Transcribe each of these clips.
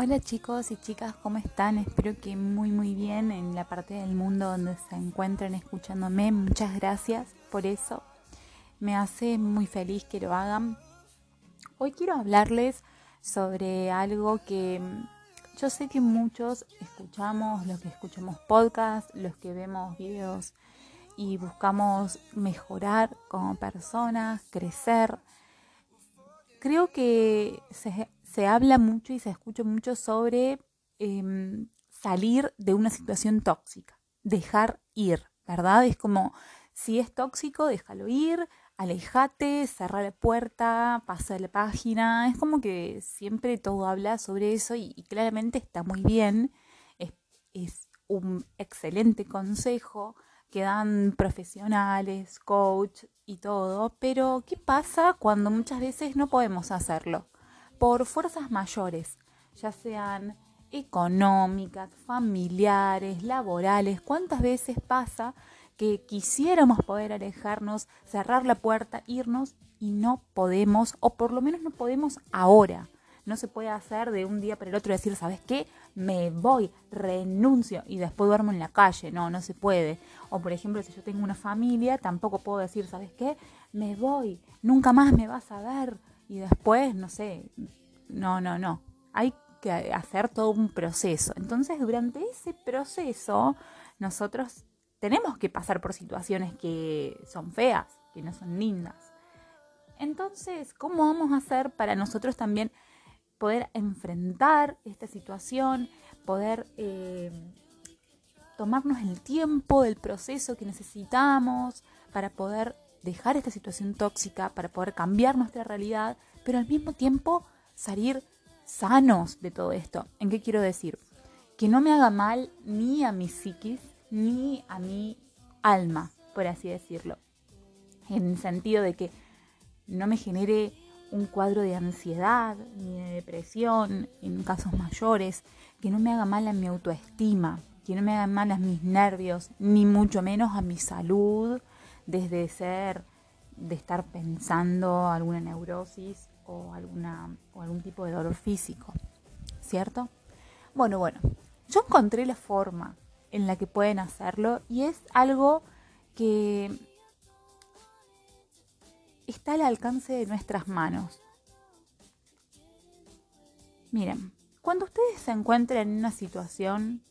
Hola chicos y chicas, ¿cómo están? Espero que muy muy bien en la parte del mundo donde se encuentren escuchándome. Muchas gracias por eso. Me hace muy feliz que lo hagan. Hoy quiero hablarles sobre algo que yo sé que muchos escuchamos, los que escuchamos podcasts, los que vemos videos y buscamos mejorar como personas, crecer. Creo que se, se habla mucho y se escucha mucho sobre em, salir de una situación tóxica, dejar ir, ¿verdad? Es como, si es tóxico, déjalo ir, alejate, cerra la puerta, pasa la página. Es como que siempre todo habla sobre eso y, claramente está muy bien. Es, es, un excelente consejo que dan profesionales, coach y todo. Pero, ¿qué pasa cuando muchas veces no podemos hacerlo? Por fuerzas mayores, ya sean económicas, familiares, laborales. ¿Cuántas veces pasa que quisiéramos poder alejarnos, cerrar la puerta, irnos y no podemos, o por lo menos no podemos ahora? No se puede hacer de un día para el otro decir, ¿sabes qué? Me voy, renuncio y después duermo en la calle. No, no se puede. O por ejemplo, si yo tengo una familia, tampoco puedo decir, ¿sabes qué? Me voy, nunca más me vas a ver y después, no sé, no, no, no. Hay que hacer todo un proceso. Entonces, durante ese proceso, nosotros tenemos que pasar por situaciones que son feas, que no son lindas. Entonces, ¿cómo vamos a hacer para nosotros también poder enfrentar esta situación, poder eh, tomarnos el tiempo del proceso que necesitamos para poder dejar esta situación tóxica, para poder cambiar nuestra realidad, pero al mismo tiempo salir sanos de todo esto. ¿En qué quiero decir? Que no me haga mal ni a mi psiquis, ni a mi alma, por así decirlo. En el sentido de que no me genere un cuadro de ansiedad ni de depresión en casos mayores, que no me haga mal a mi autoestima, que no me haga mal a mis nervios, ni mucho menos a mi salud, desde ser, de estar pensando alguna neurosis o, alguna, o algún tipo de dolor físico, ¿cierto? Bueno, bueno, yo encontré la forma en la que pueden hacerlo y es algo que está al alcance de nuestras manos. Miren, cuando ustedes se encuentren en una situación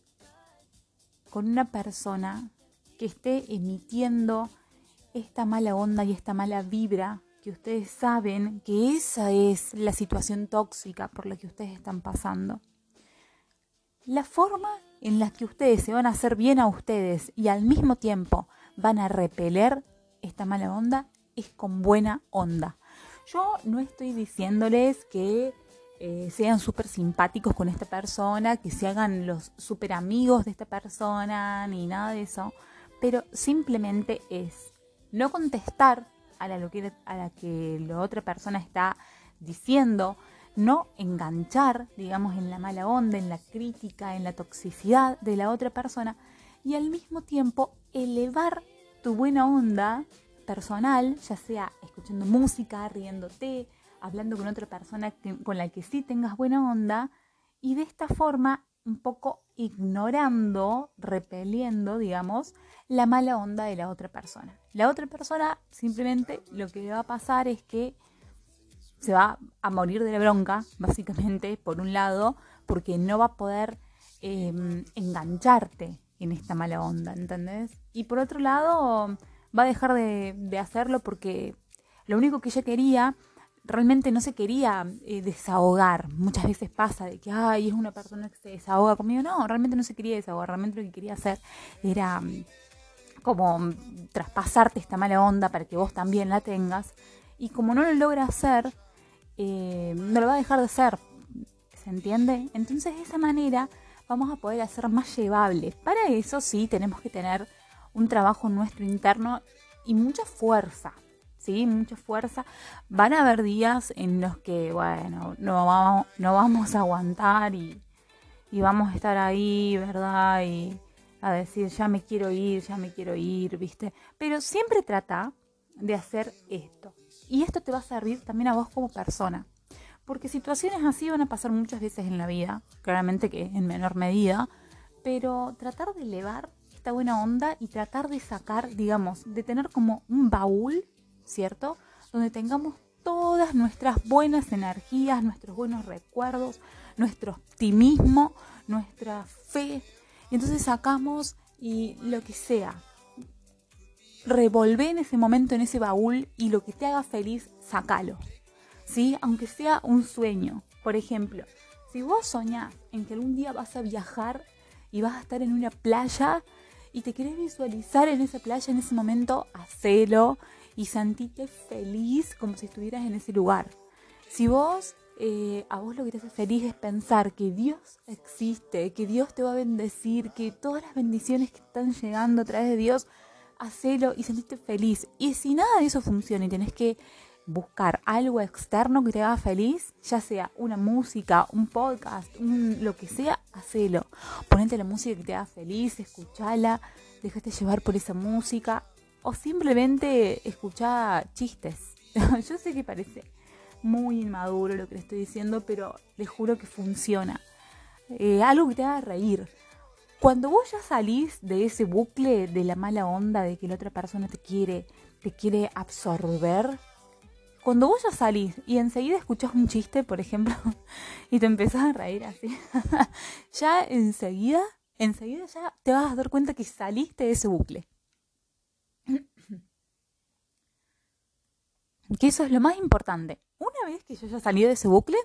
con una persona que esté emitiendo esta mala onda y esta mala vibra que ustedes saben que esa es la situación tóxica por la que ustedes están pasando. La forma en la que ustedes se van a hacer bien a ustedes y al mismo tiempo van a repeler esta mala onda es con buena onda. Yo no estoy diciéndoles que eh, sean súper simpáticos con esta persona, que se hagan los súper amigos de esta persona, ni nada de eso, pero simplemente es no contestar a la, que, a la que la otra persona está diciendo, no enganchar, digamos, en la mala onda, en la crítica, en la toxicidad de la otra persona y al mismo tiempo elevar tu buena onda personal, ya sea escuchando música, riéndote, hablando con otra persona con la que sí tengas buena onda y de esta forma un poco ignorando, repeliendo, digamos, la mala onda de la otra persona. La otra persona simplemente lo que le va a pasar es que se va a morir de la bronca, básicamente, por un lado, porque no va a poder em, engancharte en esta mala onda, ¿entendés? Y por otro lado, va a dejar de, de hacerlo porque lo único que ella quería realmente no se quería eh, desahogar. Muchas veces pasa de que, ay, es una persona que se desahoga conmigo. No, realmente no se quería desahogar. Realmente lo que quería hacer era mm, como mm, traspasarte esta mala onda para que vos también la tengas. Y como no lo logra hacer, eh, no lo va a dejar de hacer. ¿Se entiende? Entonces de esa manera vamos a poder hacer más llevables. Para eso sí tenemos que tener un trabajo nuestro interno y mucha fuerza mucha fuerza. Van a haber días en los que, bueno, no vamos, no vamos a aguantar y, y vamos a estar ahí, ¿verdad? Y a decir, ya me quiero ir, ya me quiero ir, ¿viste? Pero siempre trata de hacer esto. Y esto te va a servir también a vos como persona. Porque situaciones así van a pasar muchas veces en la vida, claramente que en menor medida, pero tratar de elevar esta buena onda y tratar de sacar, digamos, de tener como un baúl, ¿cierto? Donde tengamos todas nuestras buenas energías, nuestros buenos recuerdos, nuestro optimismo, nuestra fe. Y entonces sacamos y lo que sea. Revolvé en ese momento, en ese baúl, y lo que te haga feliz, sacalo. ¿Sí? Aunque sea un sueño. Por ejemplo, si vos soñás en que algún día vas a viajar y vas a estar en una playa y te querés visualizar en esa playa en ese momento, hacelo y sentite feliz como si estuvieras en ese lugar. Si vos, eh, a vos lo que te hace feliz es pensar que Dios existe, que Dios te va a bendecir, que todas las bendiciones que están llegando a través de Dios, hacelo y sentite feliz. Y si nada de eso funciona y tenés que buscar algo externo que te haga feliz, ya sea una música, un podcast, lo que sea, hacelo. Ponete la música que te haga feliz, escuchala, déjate llevar por esa música o simplemente escuchá chistes. Yo sé que parece muy inmaduro lo que le estoy diciendo, pero le juro que funciona. Eh, algo que te haga reír. Cuando vos ya salís de ese bucle de la mala onda de que la otra persona te quiere, te quiere absorber, cuando vos ya salís y enseguida escuchás un chiste, por ejemplo, y te empezás a reír así, ya enseguida, enseguida ya te vas a dar cuenta que saliste de ese bucle. Que eso es lo más importante. Una vez que yo ya salí de ese bucle,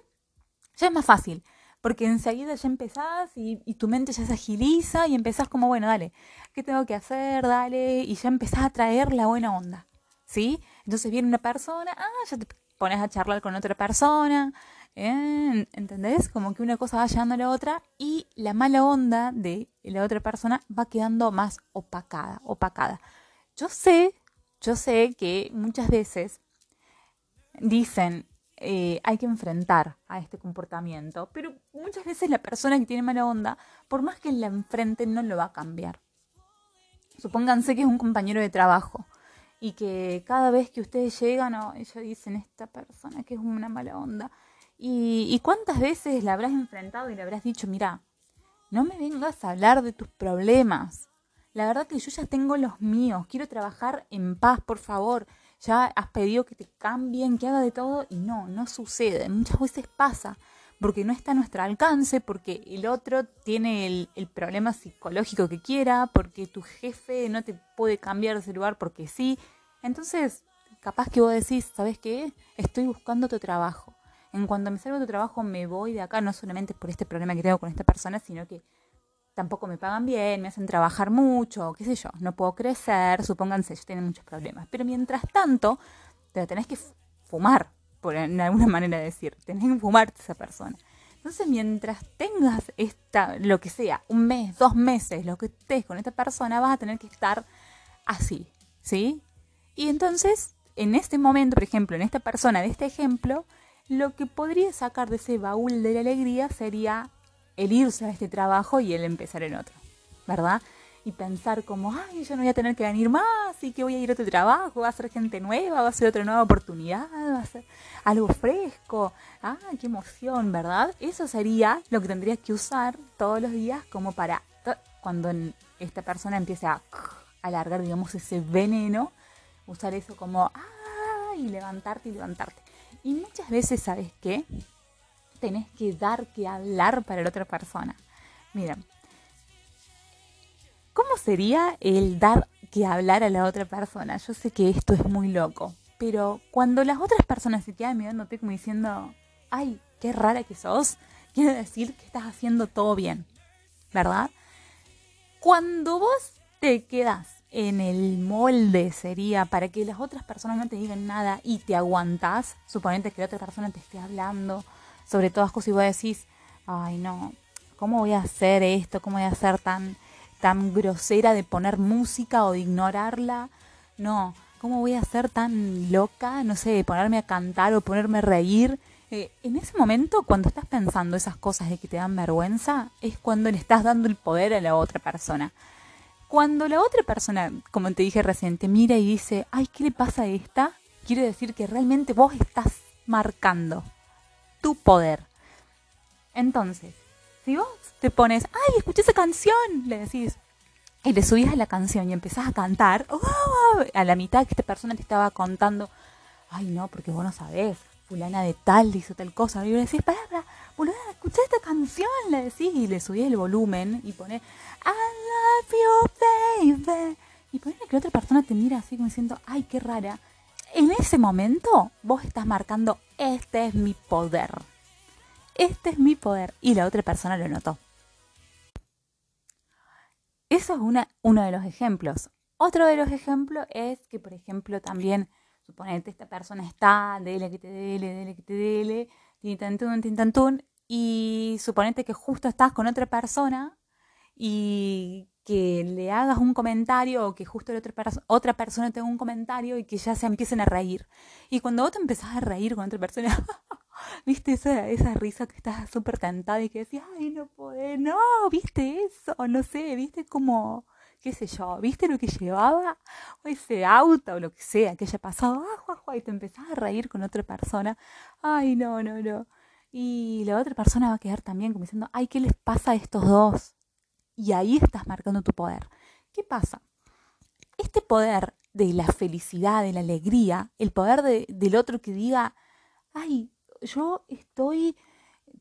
ya es más fácil. Porque enseguida ya empezás y, tu mente ya se agiliza y empezás como, bueno, dale, ¿qué tengo que hacer? Dale. Y ya empezás a traer la buena onda. ¿Sí? Entonces viene una persona, ah, ya te pones a charlar con otra persona. ¿eh? ¿Entendés? Como que una cosa va llevando a la otra y la mala onda de la otra persona va quedando más opacada, opacada. Yo sé, yo sé que muchas veces dicen, eh, hay que enfrentar a este comportamiento, pero muchas veces la persona que tiene mala onda, por más que la enfrente, no lo va a cambiar. Supónganse que es un compañero de trabajo y que cada vez que ustedes llegan, oh, ellos dicen, esta persona que es una mala onda. Y, y cuántas veces la habrás enfrentado y le habrás dicho, mira, no me vengas a hablar de tus problemas. La verdad que yo ya tengo los míos, quiero trabajar en paz, por favor ya has pedido que te cambien, que haga de todo y no, no sucede. Muchas veces pasa porque no está a nuestro alcance, porque el otro tiene el, el, problema psicológico que quiera, porque tu jefe no te puede cambiar de ese lugar porque sí. Entonces, capaz que vos decís, ¿sabes qué? Estoy buscando tu trabajo. En cuanto me salgo de tu trabajo, me voy de acá, no solamente por este problema que tengo con esta persona, sino que tampoco me pagan bien, me hacen trabajar mucho, qué sé yo, no puedo crecer, supónganse, ellos tienen muchos problemas. Pero mientras tanto, te tenés que fumar, por alguna manera de decir, tenés que fumarte esa persona. Entonces, mientras tengas esta, lo que sea, un mes, dos meses, lo que estés con esta persona, vas a tener que estar así, ¿sí? Y entonces, en este momento, por ejemplo, en esta persona de este ejemplo, lo que podría sacar de ese baúl de la alegría sería el irse a este trabajo y el empezar en otro, ¿verdad? Y pensar como, ay, yo no voy a tener que venir más y que voy a ir a otro trabajo, va a ser gente nueva, va a ser otra nueva oportunidad, va a ser algo fresco, ah, qué emoción, ¿verdad? Eso sería lo que tendrías que usar todos los días como para cuando esta persona empiece a alargar, digamos, ese veneno, usar eso como, ah, y levantarte y levantarte. Y muchas veces, ¿sabes qué? Tenés que dar que hablar para la otra persona. Mira, ¿cómo sería el dar que hablar a la otra persona? Yo sé que esto es muy loco, pero cuando las otras personas se quedan mirándote como diciendo, ay, qué rara que sos, quiere decir que estás haciendo todo bien, ¿verdad? Cuando vos te quedas en el molde sería para que las otras personas no te digan nada y te aguantás, suponete que la otra persona te esté hablando sobre todas cosas y vos decís, ay no, ¿cómo voy a hacer esto? ¿Cómo voy a ser tan, tan grosera de poner música o de ignorarla? No, ¿cómo voy a ser tan loca? No sé, de ponerme a cantar o ponerme a reír. Eh, en ese momento, cuando estás pensando esas cosas de que te dan vergüenza, es cuando le estás dando el poder a la otra persona. Cuando la otra persona, como te dije recién, te mira y dice, ay, ¿qué le pasa a esta? Quiere decir que realmente vos estás marcando tu poder. Entonces, si vos te pones, ay, escuché esa canción, le decís, y le subís a la canción y empezás a cantar, a la mitad que esta persona te estaba contando, ay no, porque vos no sabés, fulana de tal hizo tal cosa, y le decís, para, boluda, escuché esta canción, le decís, y le subís el volumen y pones, I love you, baby, y ponés que otra persona te mira así como diciendo, ay, qué rara, en ese momento vos estás marcando, este es mi poder. Este es mi poder. Y la otra persona lo notó. Eso es una, uno de los ejemplos. Otro de los ejemplos es que, por ejemplo, también, suponete, esta persona está, dele que te dele, dele que te dele, tintantún, tintantún, y suponete que justo estás con otra persona y que le hagas un comentario o que justo otra, otra persona tenga un comentario y que ya se empiecen a reír. Y cuando vos te empezás a reír con otra persona, ¿viste esa, esa risa que estás súper tentada y que decís, ay, no puede, no, ¿viste eso? No sé, ¿viste como, qué sé yo, ¿viste lo que llevaba? O ese auto o lo que sea que haya pasado, ah, y te empezás a reír con otra persona, ay, no, no, no. Y la otra persona va a quedar también como diciendo, ay, ¿qué les pasa a estos dos? Y ahí estás marcando tu poder. ¿Qué pasa? Este poder de la felicidad, de la alegría, el poder del otro que diga, ay, yo estoy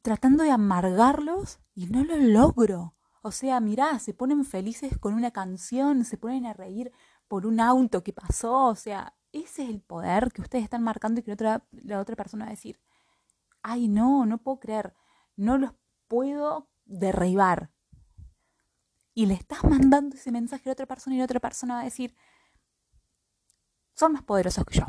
tratando de amargarlos y no lo logro. O sea, mirá, se ponen felices con una canción, se ponen a reír por un auto que pasó. O sea, ese es el poder que ustedes están marcando y que otra, la otra persona va a decir, ay, no, no puedo creer, no los puedo derribar y le estás mandando ese mensaje a otra persona y la otra persona va a decir, son más poderosos que yo.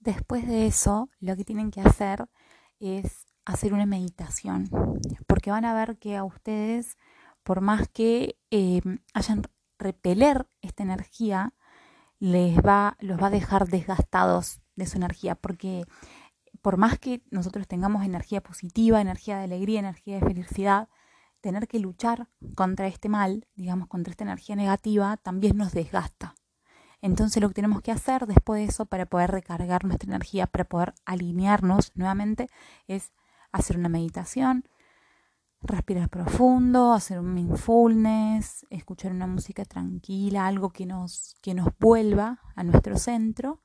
Después de eso, lo que tienen que hacer es hacer una meditación, porque van a ver que a ustedes, por más que eh, hayan repeler esta energía, les va, los va a dejar desgastados de su energía, porque por más que nosotros tengamos energía positiva, energía de alegría, energía de felicidad, tener que luchar contra este mal, digamos, contra esta energía negativa, también nos desgasta. Entonces lo que tenemos que hacer después de eso para poder recargar nuestra energía, para poder alinearnos nuevamente, es hacer una meditación, respirar profundo, hacer un mindfulness, escuchar una música tranquila, algo que nos, que nos vuelva a nuestro centro,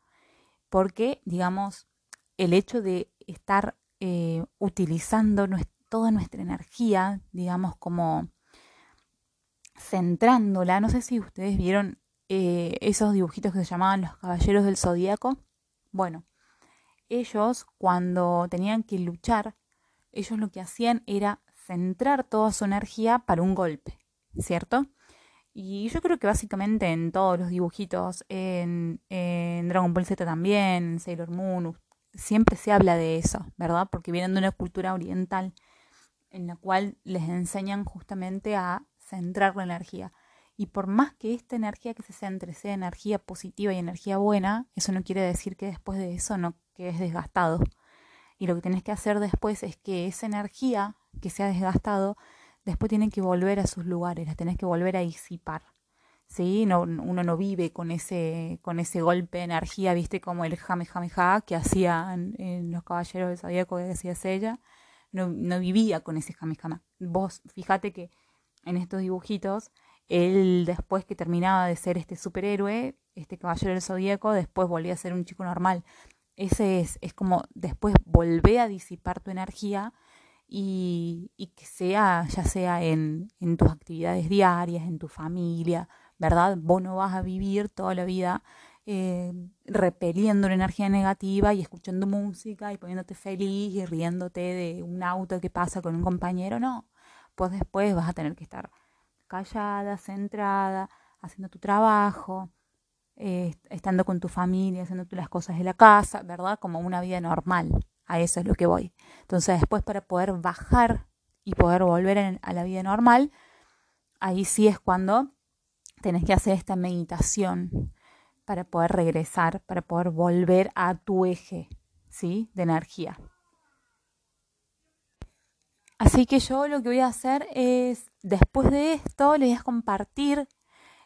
porque, digamos, el hecho de estar eh, utilizando toda nuestra energía, digamos, como centrándola, no sé si ustedes vieron eh, esos dibujitos que se llamaban los caballeros del zodíaco. Bueno, ellos cuando tenían que luchar, ellos lo que hacían era centrar toda su energía para un golpe, ¿cierto? Y yo creo que básicamente en todos los dibujitos, en, en Dragon Ball Z también, en Sailor Moon, siempre se habla de eso, ¿verdad? Porque vienen de una cultura oriental en la cual les enseñan justamente a centrar la energía. Y por más que esta energía que se centre sea energía positiva y energía buena, eso no quiere decir que después de eso no quedes desgastado. Y lo que tienes que hacer después es que esa energía que se ha desgastado, después tiene que volver a sus lugares, la tenés que volver a disipar. ¿sí? No, uno no vive con ese, con ese golpe de energía, viste, como el jame jame ja que hacían en, los caballeros del zodíaco que decía ella. No, no, vivía con ese jame jame. Vos fíjate que en estos dibujitos, él después que terminaba de ser este superhéroe, este caballero del zodíaco, después volvía a ser un chico normal. Ese es, es como después volver a disipar tu energía y, y que sea, ya sea en, tus actividades diarias, en tu familia, ¿verdad? Vos no vas a vivir toda la vida eh, repeliendo una energía negativa y escuchando música y poniéndote feliz y riéndote de un auto que pasa con un compañero, no. Pues después vas a tener que estar callada, centrada, haciendo tu trabajo, eh, estando con tu familia, haciendo las cosas de la casa, ¿verdad? Como una vida normal. A eso es lo que voy. Entonces después para poder bajar y poder volver a la vida normal, ahí sí es cuando tenés que hacer esta meditación para poder regresar, para poder volver a tu eje, ¿sí? De energía. Así que yo lo que voy a hacer es, después de esto, les voy a compartir,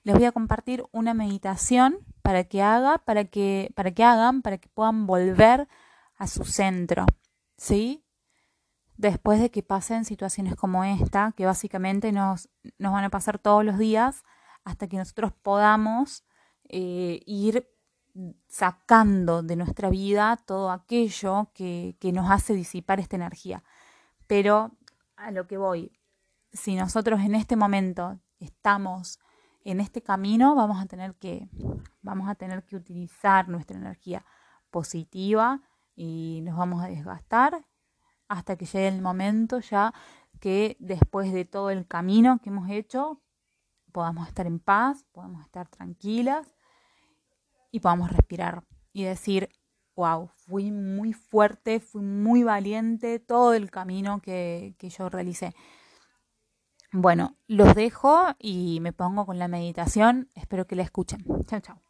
les voy a compartir una meditación para que haga, para que, para que hagan, para que puedan volver a su centro, ¿sí? Después de que pasen situaciones como esta, que básicamente nos, nos van a pasar todos los días, hasta que nosotros podamos eh, ir sacando de nuestra vida todo aquello que, que nos hace disipar esta energía. Pero a lo que voy, si nosotros en este momento estamos en este camino, vamos a tener que, vamos a tener que utilizar nuestra energía positiva y nos vamos a desgastar hasta que llegue el momento ya que después de todo el camino que hemos hecho podamos estar en paz, podamos estar tranquilas y podamos respirar y decir, wow, fui muy fuerte, fui muy valiente todo el camino que, que yo realicé. Bueno, los dejo y me pongo con la meditación. Espero que la escuchen. Chao, chao.